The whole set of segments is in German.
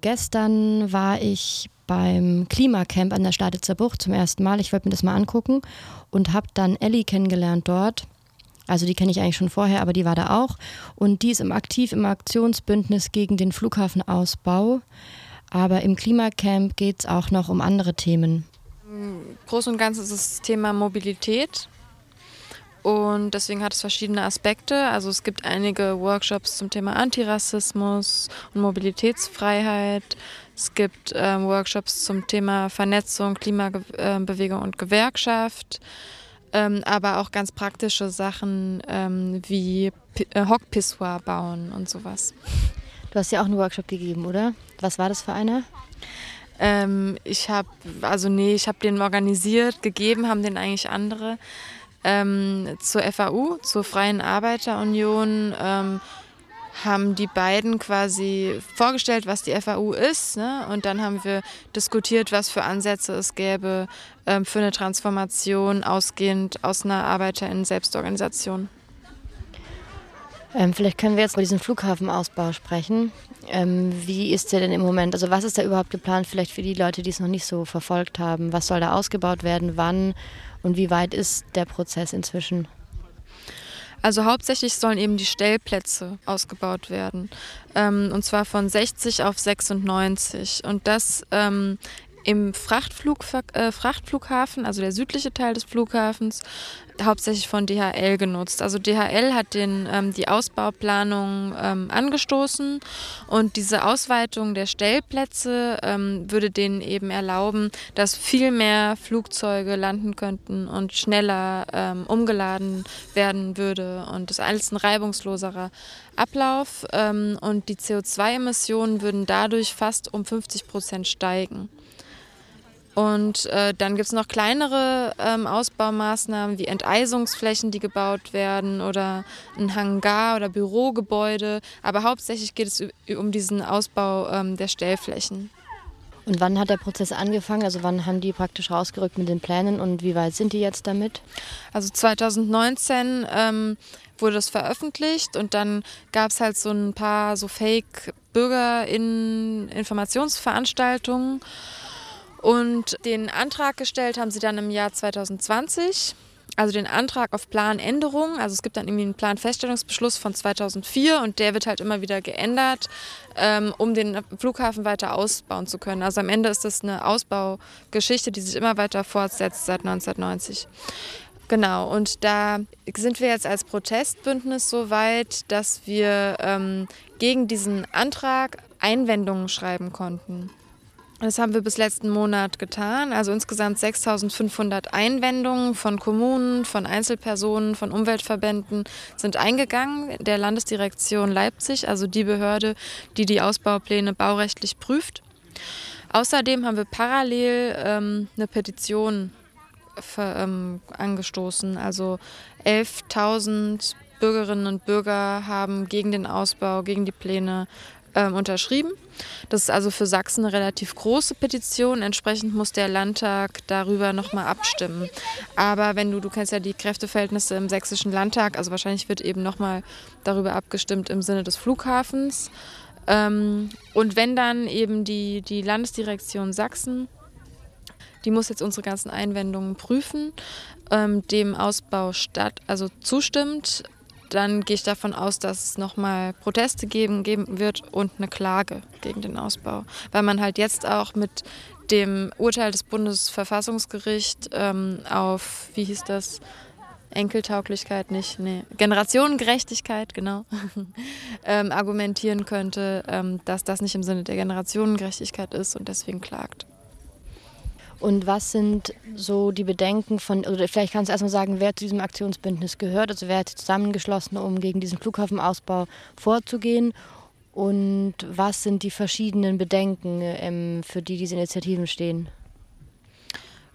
Gestern war ich beim Klimacamp an der Staditzer Bucht zum ersten Mal. Ich wollte mir das mal angucken und habe dann Ellie kennengelernt dort. Also die kenne ich eigentlich schon vorher, aber die war da auch. Und die ist im aktiv im Aktionsbündnis gegen den Flughafenausbau. Aber im Klimacamp geht es auch noch um andere Themen. Im Großen und Ganzen ist das Thema Mobilität. Und deswegen hat es verschiedene Aspekte. Also es gibt einige Workshops zum Thema Antirassismus und Mobilitätsfreiheit. Es gibt ähm, Workshops zum Thema Vernetzung, Klimabewegung und Gewerkschaft. Ähm, aber auch ganz praktische Sachen ähm, wie P äh, Hockpissoir bauen und sowas. Du hast ja auch einen Workshop gegeben, oder? Was war das für einer? Ähm, ich habe, also nee, ich habe den organisiert, gegeben haben den eigentlich andere. Ähm, zur FAU, zur Freien Arbeiterunion, ähm, haben die beiden quasi vorgestellt, was die FAU ist. Ne? Und dann haben wir diskutiert, was für Ansätze es gäbe ähm, für eine Transformation ausgehend aus einer Arbeiterinnen-Selbstorganisation. Ähm, vielleicht können wir jetzt über diesen Flughafenausbau sprechen. Ähm, wie ist der denn im Moment? Also was ist da überhaupt geplant, vielleicht für die Leute, die es noch nicht so verfolgt haben? Was soll da ausgebaut werden? Wann? Und wie weit ist der Prozess inzwischen? Also hauptsächlich sollen eben die Stellplätze ausgebaut werden. Ähm, und zwar von 60 auf 96. Und das ähm, im Frachtflug, äh, Frachtflughafen, also der südliche Teil des Flughafens, hauptsächlich von DHL genutzt. Also DHL hat den, ähm, die Ausbauplanung ähm, angestoßen und diese Ausweitung der Stellplätze ähm, würde denen eben erlauben, dass viel mehr Flugzeuge landen könnten und schneller ähm, umgeladen werden würde und das alles ein reibungsloserer Ablauf ähm, und die CO2-Emissionen würden dadurch fast um 50 Prozent steigen. Und äh, dann gibt es noch kleinere ähm, Ausbaumaßnahmen wie Enteisungsflächen, die gebaut werden oder ein Hangar oder Bürogebäude. Aber hauptsächlich geht es um diesen Ausbau ähm, der Stellflächen. Und wann hat der Prozess angefangen? Also wann haben die praktisch rausgerückt mit den Plänen und wie weit sind die jetzt damit? Also 2019 ähm, wurde das veröffentlicht und dann gab es halt so ein paar so Fake-Bürger-Informationsveranstaltungen. Und den Antrag gestellt haben sie dann im Jahr 2020 also den Antrag auf Planänderung. Also es gibt dann irgendwie einen Planfeststellungsbeschluss von 2004 und der wird halt immer wieder geändert, ähm, um den Flughafen weiter ausbauen zu können. Also am Ende ist das eine Ausbaugeschichte, die sich immer weiter fortsetzt seit 1990. Genau, und da sind wir jetzt als Protestbündnis so weit, dass wir ähm, gegen diesen Antrag Einwendungen schreiben konnten. Das haben wir bis letzten Monat getan. Also insgesamt 6500 Einwendungen von Kommunen, von Einzelpersonen, von Umweltverbänden sind eingegangen. Der Landesdirektion Leipzig, also die Behörde, die die Ausbaupläne baurechtlich prüft. Außerdem haben wir parallel ähm, eine Petition für, ähm, angestoßen. Also 11.000 Bürgerinnen und Bürger haben gegen den Ausbau, gegen die Pläne ähm, unterschrieben. Das ist also für Sachsen eine relativ große Petition. Entsprechend muss der Landtag darüber nochmal abstimmen. Aber wenn du, du kennst ja die Kräfteverhältnisse im sächsischen Landtag, also wahrscheinlich wird eben nochmal darüber abgestimmt im Sinne des Flughafens. Ähm, und wenn dann eben die, die Landesdirektion Sachsen, die muss jetzt unsere ganzen Einwendungen prüfen, ähm, dem Ausbau statt, also zustimmt dann gehe ich davon aus, dass es nochmal Proteste geben, geben wird und eine Klage gegen den Ausbau. Weil man halt jetzt auch mit dem Urteil des Bundesverfassungsgerichts ähm, auf, wie hieß das, Enkeltauglichkeit nicht, nee, Generationengerechtigkeit, genau, ähm, argumentieren könnte, ähm, dass das nicht im Sinne der Generationengerechtigkeit ist und deswegen klagt. Und was sind so die Bedenken von, oder vielleicht kannst du erstmal sagen, wer zu diesem Aktionsbündnis gehört, also wer hat zusammengeschlossen, um gegen diesen Flughafenausbau vorzugehen und was sind die verschiedenen Bedenken, ähm, für die diese Initiativen stehen?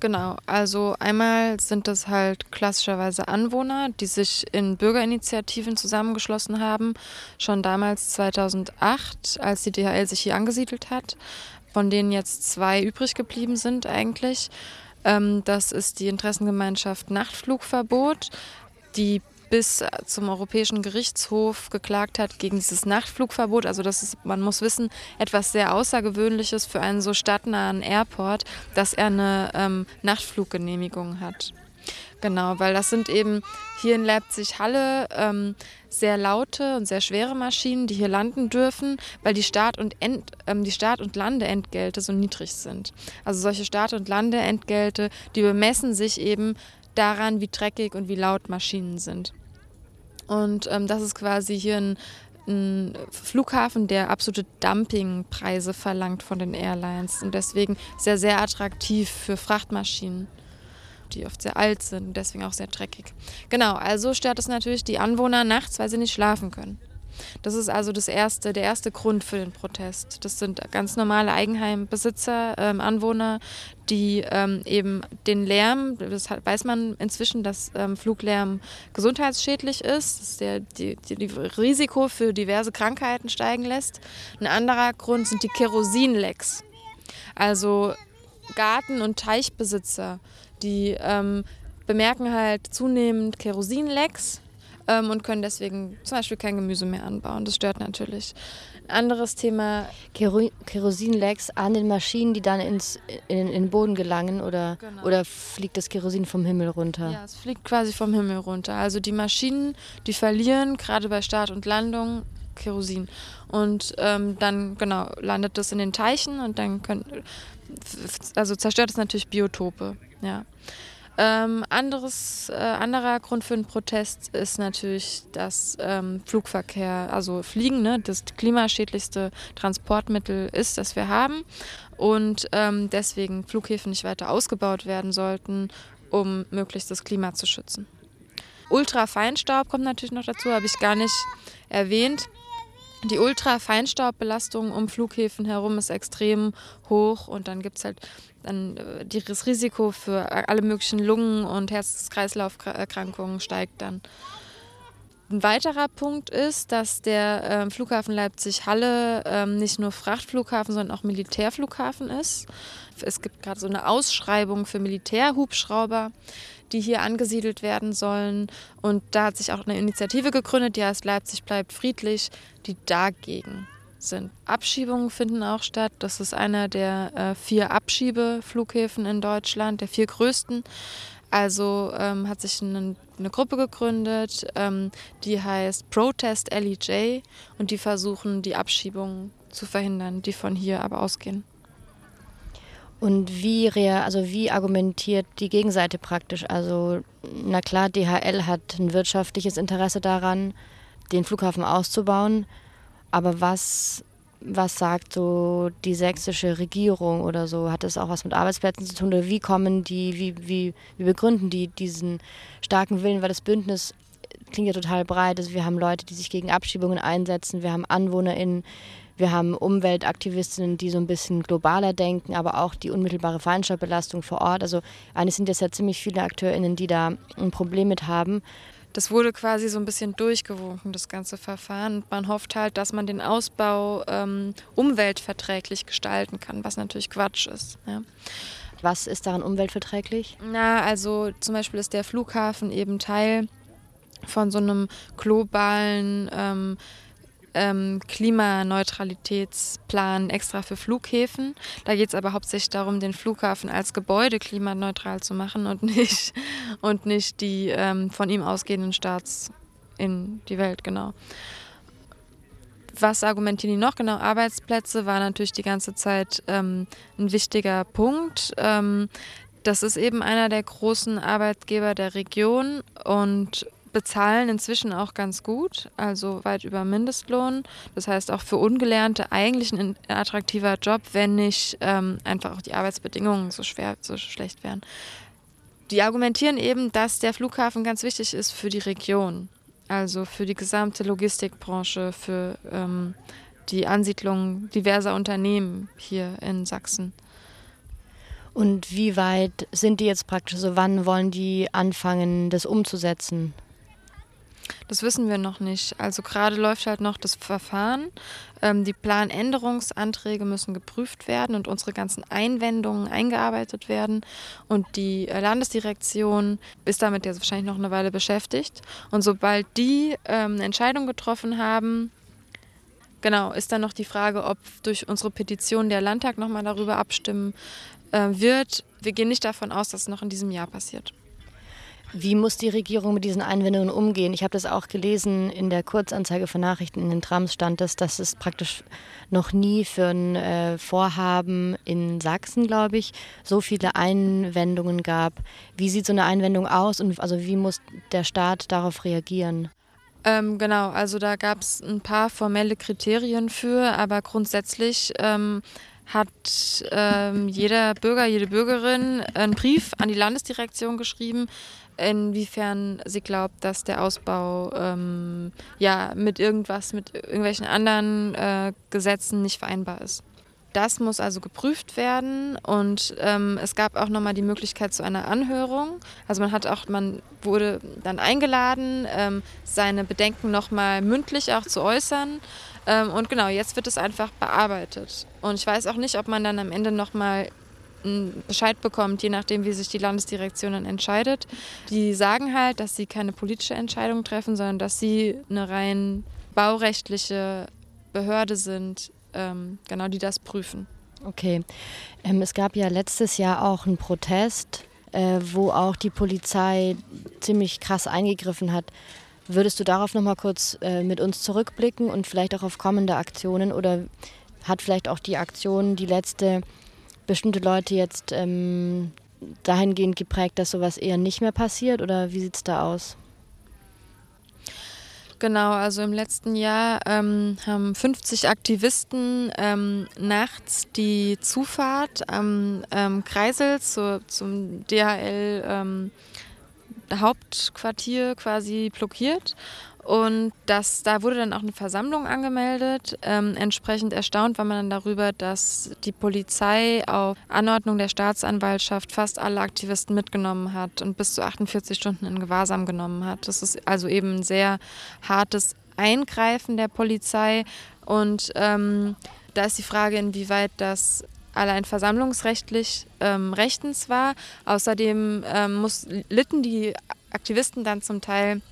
Genau, also einmal sind das halt klassischerweise Anwohner, die sich in Bürgerinitiativen zusammengeschlossen haben, schon damals 2008, als die DHL sich hier angesiedelt hat von denen jetzt zwei übrig geblieben sind eigentlich. Ähm, das ist die Interessengemeinschaft Nachtflugverbot. Die bis zum Europäischen Gerichtshof geklagt hat gegen dieses Nachtflugverbot. Also das ist, man muss wissen, etwas sehr Außergewöhnliches für einen so stadtnahen Airport, dass er eine ähm, Nachtfluggenehmigung hat. Genau, weil das sind eben hier in Leipzig-Halle ähm, sehr laute und sehr schwere Maschinen, die hier landen dürfen, weil die Start- und, End, ähm, die Start- und Landeentgelte so niedrig sind. Also solche Start- und Landeentgelte, die bemessen sich eben daran, wie dreckig und wie laut Maschinen sind. Und ähm, das ist quasi hier ein, ein Flughafen, der absolute Dumpingpreise verlangt von den Airlines und deswegen sehr, sehr attraktiv für Frachtmaschinen die oft sehr alt sind und deswegen auch sehr dreckig. Genau, also stört es natürlich die Anwohner nachts, weil sie nicht schlafen können. Das ist also das erste, der erste Grund für den Protest. Das sind ganz normale Eigenheimbesitzer, ähm, Anwohner, die ähm, eben den Lärm, das weiß man inzwischen, dass ähm, Fluglärm gesundheitsschädlich ist, dass der die, die, die Risiko für diverse Krankheiten steigen lässt. Ein anderer Grund sind die Kerosinlecks. Also Garten- und Teichbesitzer, die ähm, bemerken halt zunehmend Kerosinlecks ähm, und können deswegen zum Beispiel kein Gemüse mehr anbauen. Das stört natürlich. Anderes Thema. Kero Kerosinlecks an den Maschinen, die dann ins, in, in den Boden gelangen oder, genau. oder fliegt das Kerosin vom Himmel runter? Ja, es fliegt quasi vom Himmel runter. Also die Maschinen, die verlieren gerade bei Start und Landung Kerosin. Und ähm, dann, genau, landet das in den Teichen und dann können, also zerstört es natürlich Biotope. Ja. Ähm, anderes, äh, anderer Grund für den Protest ist natürlich dass ähm, Flugverkehr, also Fliegen, ne, das klimaschädlichste Transportmittel ist, das wir haben und ähm, deswegen Flughäfen nicht weiter ausgebaut werden sollten, um möglichst das Klima zu schützen. Ultrafeinstaub kommt natürlich noch dazu, habe ich gar nicht erwähnt. Die Ultrafeinstaubbelastung um Flughäfen herum ist extrem hoch und dann gibt es halt dann äh, das Risiko für alle möglichen Lungen- und Herz-Kreislauf-Erkrankungen steigt dann. Ein weiterer Punkt ist, dass der äh, Flughafen Leipzig-Halle äh, nicht nur Frachtflughafen, sondern auch Militärflughafen ist. Es gibt gerade so eine Ausschreibung für Militärhubschrauber, die hier angesiedelt werden sollen. Und da hat sich auch eine Initiative gegründet, die heißt Leipzig bleibt friedlich, die dagegen sind. Abschiebungen finden auch statt. Das ist einer der äh, vier Abschiebeflughäfen in Deutschland, der vier größten. Also ähm, hat sich eine, eine Gruppe gegründet, ähm, die heißt Protest LEJ und die versuchen, die Abschiebungen zu verhindern, die von hier aber ausgehen. Und wie, also wie argumentiert die Gegenseite praktisch? Also, na klar, DHL hat ein wirtschaftliches Interesse daran, den Flughafen auszubauen. Aber was, was sagt so die sächsische Regierung oder so? Hat das auch was mit Arbeitsplätzen zu tun? Oder wie kommen die, wie, wie, wie begründen die diesen starken Willen? Weil das Bündnis klingt ja total breit. Also wir haben Leute, die sich gegen Abschiebungen einsetzen. Wir haben AnwohnerInnen, wir haben Umweltaktivistinnen, die so ein bisschen globaler denken, aber auch die unmittelbare Feinstaubbelastung vor Ort. Also eigentlich sind das ja ziemlich viele AkteurInnen, die da ein Problem mit haben das wurde quasi so ein bisschen durchgewunken, das ganze Verfahren. Man hofft halt, dass man den Ausbau ähm, umweltverträglich gestalten kann, was natürlich Quatsch ist. Ja. Was ist daran umweltverträglich? Na, also zum Beispiel ist der Flughafen eben Teil von so einem globalen ähm, ähm, Klimaneutralitätsplan extra für Flughäfen. Da geht es aber hauptsächlich darum, den Flughafen als Gebäude klimaneutral zu machen und nicht, und nicht die ähm, von ihm ausgehenden Starts in die Welt, genau. Was argumentieren die noch? Genau, Arbeitsplätze war natürlich die ganze Zeit ähm, ein wichtiger Punkt. Ähm, das ist eben einer der großen Arbeitgeber der Region und bezahlen inzwischen auch ganz gut, also weit über Mindestlohn. Das heißt auch für Ungelernte eigentlich ein attraktiver Job, wenn nicht ähm, einfach auch die Arbeitsbedingungen so schwer, so schlecht wären. Die argumentieren eben, dass der Flughafen ganz wichtig ist für die Region, also für die gesamte Logistikbranche, für ähm, die Ansiedlung diverser Unternehmen hier in Sachsen. Und wie weit sind die jetzt praktisch? So, wann wollen die anfangen, das umzusetzen? Das wissen wir noch nicht. Also gerade läuft halt noch das Verfahren. Ähm, die Planänderungsanträge müssen geprüft werden und unsere ganzen Einwendungen eingearbeitet werden. Und die äh, Landesdirektion ist damit jetzt wahrscheinlich noch eine Weile beschäftigt. Und sobald die ähm, eine Entscheidung getroffen haben, genau, ist dann noch die Frage, ob durch unsere Petition der Landtag nochmal darüber abstimmen äh, wird. Wir gehen nicht davon aus, dass es noch in diesem Jahr passiert. Wie muss die Regierung mit diesen Einwendungen umgehen? Ich habe das auch gelesen in der Kurzanzeige von Nachrichten in den Trams stand dass es praktisch noch nie für ein äh, Vorhaben in Sachsen, glaube ich, so viele Einwendungen gab. Wie sieht so eine Einwendung aus und also wie muss der Staat darauf reagieren? Ähm, genau, also da gab es ein paar formelle Kriterien für, aber grundsätzlich ähm, hat ähm, jeder Bürger, jede Bürgerin einen Brief an die Landesdirektion geschrieben, inwiefern sie glaubt, dass der Ausbau ähm, ja mit irgendwas, mit irgendwelchen anderen äh, Gesetzen nicht vereinbar ist. Das muss also geprüft werden und ähm, es gab auch nochmal die Möglichkeit zu einer Anhörung. Also man hat auch, man wurde dann eingeladen, ähm, seine Bedenken nochmal mündlich auch zu äußern. Ähm, und genau, jetzt wird es einfach bearbeitet. Und ich weiß auch nicht, ob man dann am Ende nochmal einen Bescheid bekommt, je nachdem, wie sich die Landesdirektion dann entscheidet. Die sagen halt, dass sie keine politische Entscheidung treffen, sondern dass sie eine rein baurechtliche Behörde sind, ähm, genau, die das prüfen. Okay. Ähm, es gab ja letztes Jahr auch einen Protest, äh, wo auch die Polizei ziemlich krass eingegriffen hat. Würdest du darauf noch mal kurz äh, mit uns zurückblicken und vielleicht auch auf kommende Aktionen oder hat vielleicht auch die Aktion, die letzte, bestimmte Leute jetzt ähm, dahingehend geprägt, dass sowas eher nicht mehr passiert oder wie sieht es da aus? Genau, also im letzten Jahr ähm, haben 50 Aktivisten ähm, nachts die Zufahrt am ähm, Kreisel zu, zum DHL ähm, Hauptquartier quasi blockiert. Und das, da wurde dann auch eine Versammlung angemeldet. Ähm, entsprechend erstaunt war man dann darüber, dass die Polizei auf Anordnung der Staatsanwaltschaft fast alle Aktivisten mitgenommen hat und bis zu 48 Stunden in Gewahrsam genommen hat. Das ist also eben ein sehr hartes Eingreifen der Polizei. Und ähm, da ist die Frage, inwieweit das allein versammlungsrechtlich ähm, rechtens war. Außerdem ähm, muss, litten die Aktivisten dann zum Teil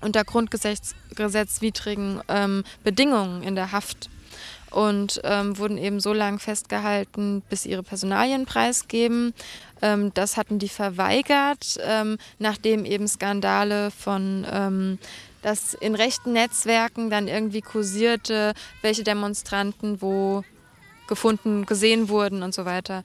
unter grundgesetzwidrigen ähm, Bedingungen in der Haft und ähm, wurden eben so lange festgehalten, bis ihre Personalien preisgeben. Ähm, das hatten die verweigert, ähm, nachdem eben Skandale von ähm, dass in rechten Netzwerken dann irgendwie kursierte, welche Demonstranten wo gefunden, gesehen wurden und so weiter.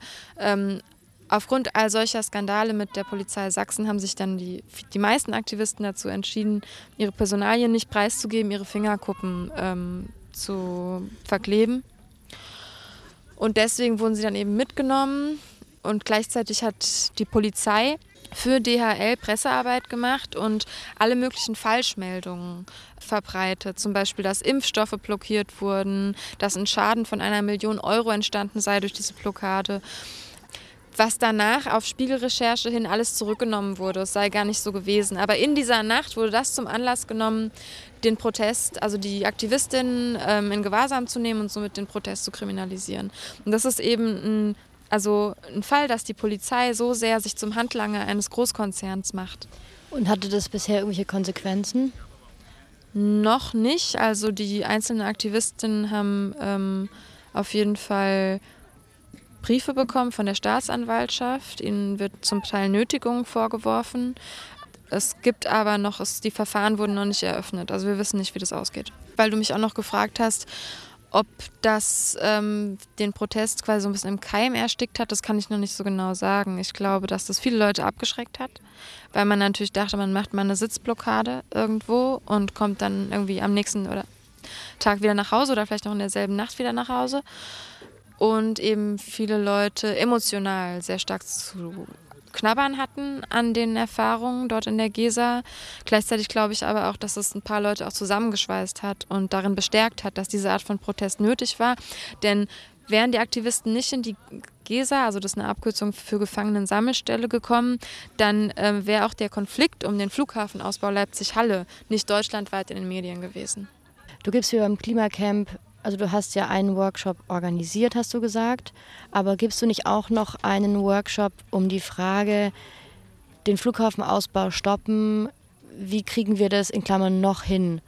Aufgrund all solcher Skandale mit der Polizei Sachsen haben sich dann die, die meisten Aktivisten dazu entschieden, ihre Personalien nicht preiszugeben, ihre Fingerkuppen ähm, zu verkleben. Und deswegen wurden sie dann eben mitgenommen und gleichzeitig hat die Polizei für DHL Pressearbeit gemacht und alle möglichen Falschmeldungen verbreitet. Zum Beispiel, dass Impfstoffe blockiert wurden, dass ein Schaden von einer Million Euro entstanden sei durch diese Blockade. Was danach auf Spiegelrecherche hin alles zurückgenommen wurde, es sei gar nicht so gewesen. Aber in dieser Nacht wurde das zum Anlass genommen, den Protest, also die Aktivistinnen ähm, in Gewahrsam zu nehmen und somit den Protest zu kriminalisieren. Und das ist eben ein also ein Fall, dass die Polizei so sehr sich zum Handlanger eines Großkonzerns macht. Und hatte das bisher irgendwelche Konsequenzen? Noch nicht. Also die einzelnen Aktivistinnen haben ähm, auf jeden Fall Briefe bekommen von der Staatsanwaltschaft. Ihnen wird zum Teil Nötigung vorgeworfen. Es gibt aber noch, es, die Verfahren wurden noch nicht eröffnet. Also wir wissen nicht, wie das ausgeht. Weil du mich auch noch gefragt hast, ob das ähm, den Protest quasi so ein bisschen im Keim erstickt hat, das kann ich noch nicht so genau sagen. Ich glaube, dass das viele Leute abgeschreckt hat, weil man natürlich dachte, man macht mal eine Sitzblockade irgendwo und kommt dann irgendwie am nächsten oder Tag wieder nach Hause oder vielleicht noch in derselben Nacht wieder nach Hause. Und eben viele Leute emotional sehr stark zu Knabbern hatten an den Erfahrungen dort in der GESA. Gleichzeitig glaube ich aber auch, dass es ein paar Leute auch zusammengeschweißt hat und darin bestärkt hat, dass diese Art von Protest nötig war. Denn wären die Aktivisten nicht in die GESA, also das ist eine Abkürzung für Gefangenensammelstelle, gekommen, dann äh, wäre auch der Konflikt um den Flughafenausbau Leipzig-Halle nicht deutschlandweit in den Medien gewesen. Du gibst hier beim Klimacamp, also du hast ja einen Workshop organisiert, hast du gesagt, aber gibst du nicht auch noch einen Workshop um die Frage, den Flughafenausbau stoppen, wie kriegen wir das in Klammern noch hin?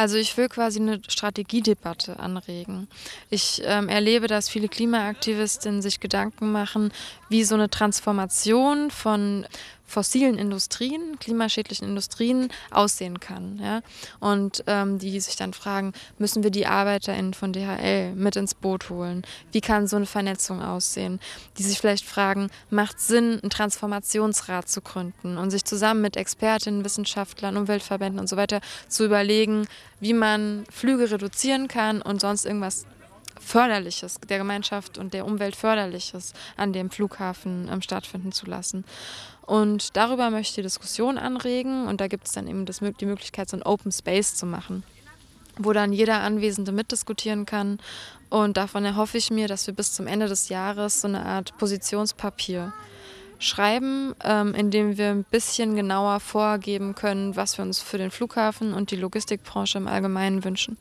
Also ich will quasi eine Strategiedebatte anregen. Ich ähm, erlebe, dass viele Klimaaktivistinnen sich Gedanken machen, wie so eine Transformation von fossilen Industrien, klimaschädlichen Industrien aussehen kann. Ja? Und ähm, die sich dann fragen, müssen wir die ArbeiterInnen von DHL mit ins Boot holen? Wie kann so eine Vernetzung aussehen? Die sich vielleicht fragen, macht es Sinn, einen Transformationsrat zu gründen und sich zusammen mit Expertinnen, Wissenschaftlern, Umweltverbänden und so weiter zu überlegen, wie man Flüge reduzieren kann und sonst irgendwas Förderliches, der Gemeinschaft und der Umwelt Förderliches an dem Flughafen ähm, stattfinden zu lassen. Und darüber möchte ich die Diskussion anregen und da gibt es dann eben das, die Möglichkeit, so ein Open Space zu machen, wo dann jeder Anwesende mitdiskutieren kann. Und davon erhoffe ich mir, dass wir bis zum Ende des Jahres so eine Art Positionspapier schreiben, ähm, in dem wir ein bisschen genauer vorgeben können, was wir uns für den Flughafen und die Logistikbranche im Allgemeinen wünschen.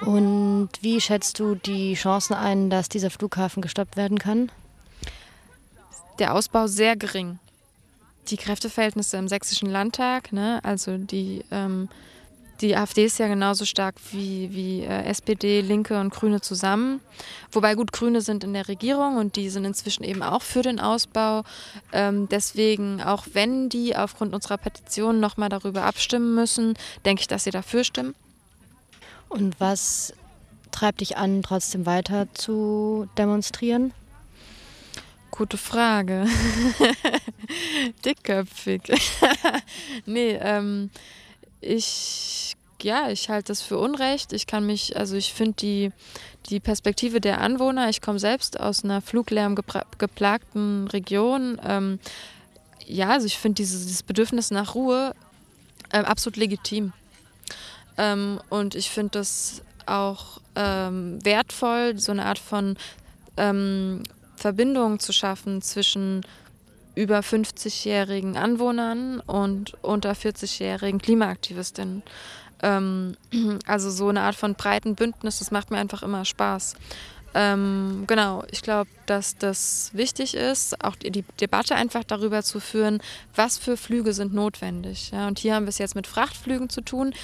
Und wie schätzt du die Chancen ein, dass dieser Flughafen gestoppt werden kann? Der Ausbau sehr gering. Die Kräfteverhältnisse im sächsischen Landtag, ne, also die, ähm, die AfD ist ja genauso stark wie, wie äh, SPD, Linke und Grüne zusammen. Wobei gut, Grüne sind in der Regierung und die sind inzwischen eben auch für den Ausbau. Ähm, deswegen, auch wenn die aufgrund unserer Petition nochmal darüber abstimmen müssen, denke ich, dass sie dafür stimmen. Und was treibt dich an, trotzdem weiter zu demonstrieren? Gute Frage. Dickköpfig. nee, ähm, ich, ja, ich halte das für Unrecht. Ich kann mich, also ich finde die, die Perspektive der Anwohner, ich komme selbst aus einer fluglärmgeplagten Region. Ähm, ja, also ich finde dieses, dieses Bedürfnis nach Ruhe äh, absolut legitim. Ähm, und ich finde das auch ähm, wertvoll, so eine Art von ähm, Verbindung zu schaffen zwischen über 50-jährigen Anwohnern und unter 40-jährigen Klimaaktivistinnen. Ähm, also so eine Art von breiten Bündnis, das macht mir einfach immer Spaß. Ähm, genau, ich glaube, dass das wichtig ist, auch die, die, Debatte einfach darüber zu führen, was für Flüge sind notwendig. Ja, und hier haben wir es jetzt mit Frachtflügen zu tun,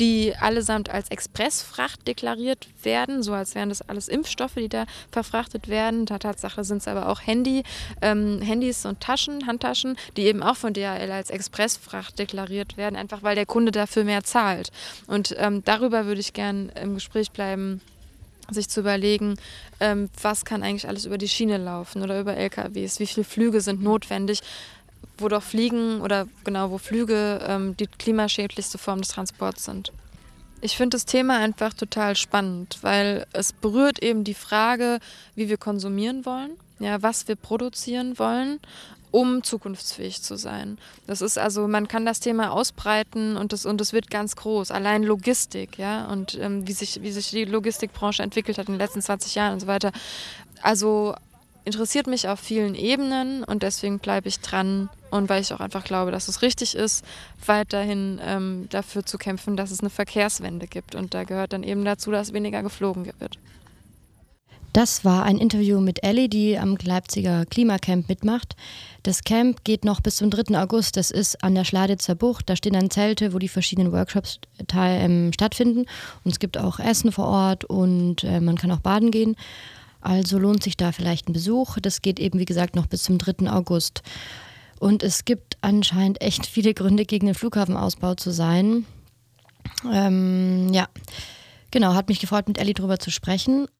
die allesamt als Expressfracht deklariert werden, so als wären das alles Impfstoffe, die da verfrachtet werden. Der Tatsache sind es aber auch Handy, ähm, Handys und Taschen, Handtaschen, die eben auch von DHL als Expressfracht deklariert werden, einfach weil der Kunde dafür mehr zahlt. Und ähm, darüber würde ich gern im Gespräch bleiben sich zu überlegen, ähm, was kann eigentlich alles über die Schiene laufen oder über LKWs, wie viele Flüge sind notwendig, wo doch Fliegen oder genau wo Flüge ähm, die klimaschädlichste Form des Transports sind. Ich finde das Thema einfach total spannend, weil es berührt eben die Frage, wie wir konsumieren wollen, ja, was wir produzieren wollen um zukunftsfähig zu sein. Das ist also, man kann das Thema ausbreiten und es und wird ganz groß. Allein Logistik, ja, und ähm, wie, sich, wie sich die Logistikbranche entwickelt hat in den letzten 20 Jahren und so weiter. Also interessiert mich auf vielen Ebenen und deswegen bleibe ich dran und weil ich auch einfach glaube, dass es richtig ist, weiterhin ähm, dafür zu kämpfen, dass es eine Verkehrswende gibt. Und da gehört dann eben dazu, dass weniger geflogen wird. Das war ein Interview mit Ellie, die am Leipziger Klimacamp mitmacht. Das Camp geht noch bis zum 3. August. Das ist an der Schladitzer Bucht. Da stehen dann Zelte, wo die verschiedenen Workshops ähm, stattfinden. Und es gibt auch Essen vor Ort und äh, man kann auch baden gehen. Also lohnt sich da vielleicht ein Besuch. Das geht eben, wie gesagt, noch bis zum 3. August. Und es gibt anscheinend echt viele Gründe, gegen den Flughafenausbau zu sein. Ähm, ja, genau, hat mich gefreut, mit Ellie darüber zu sprechen.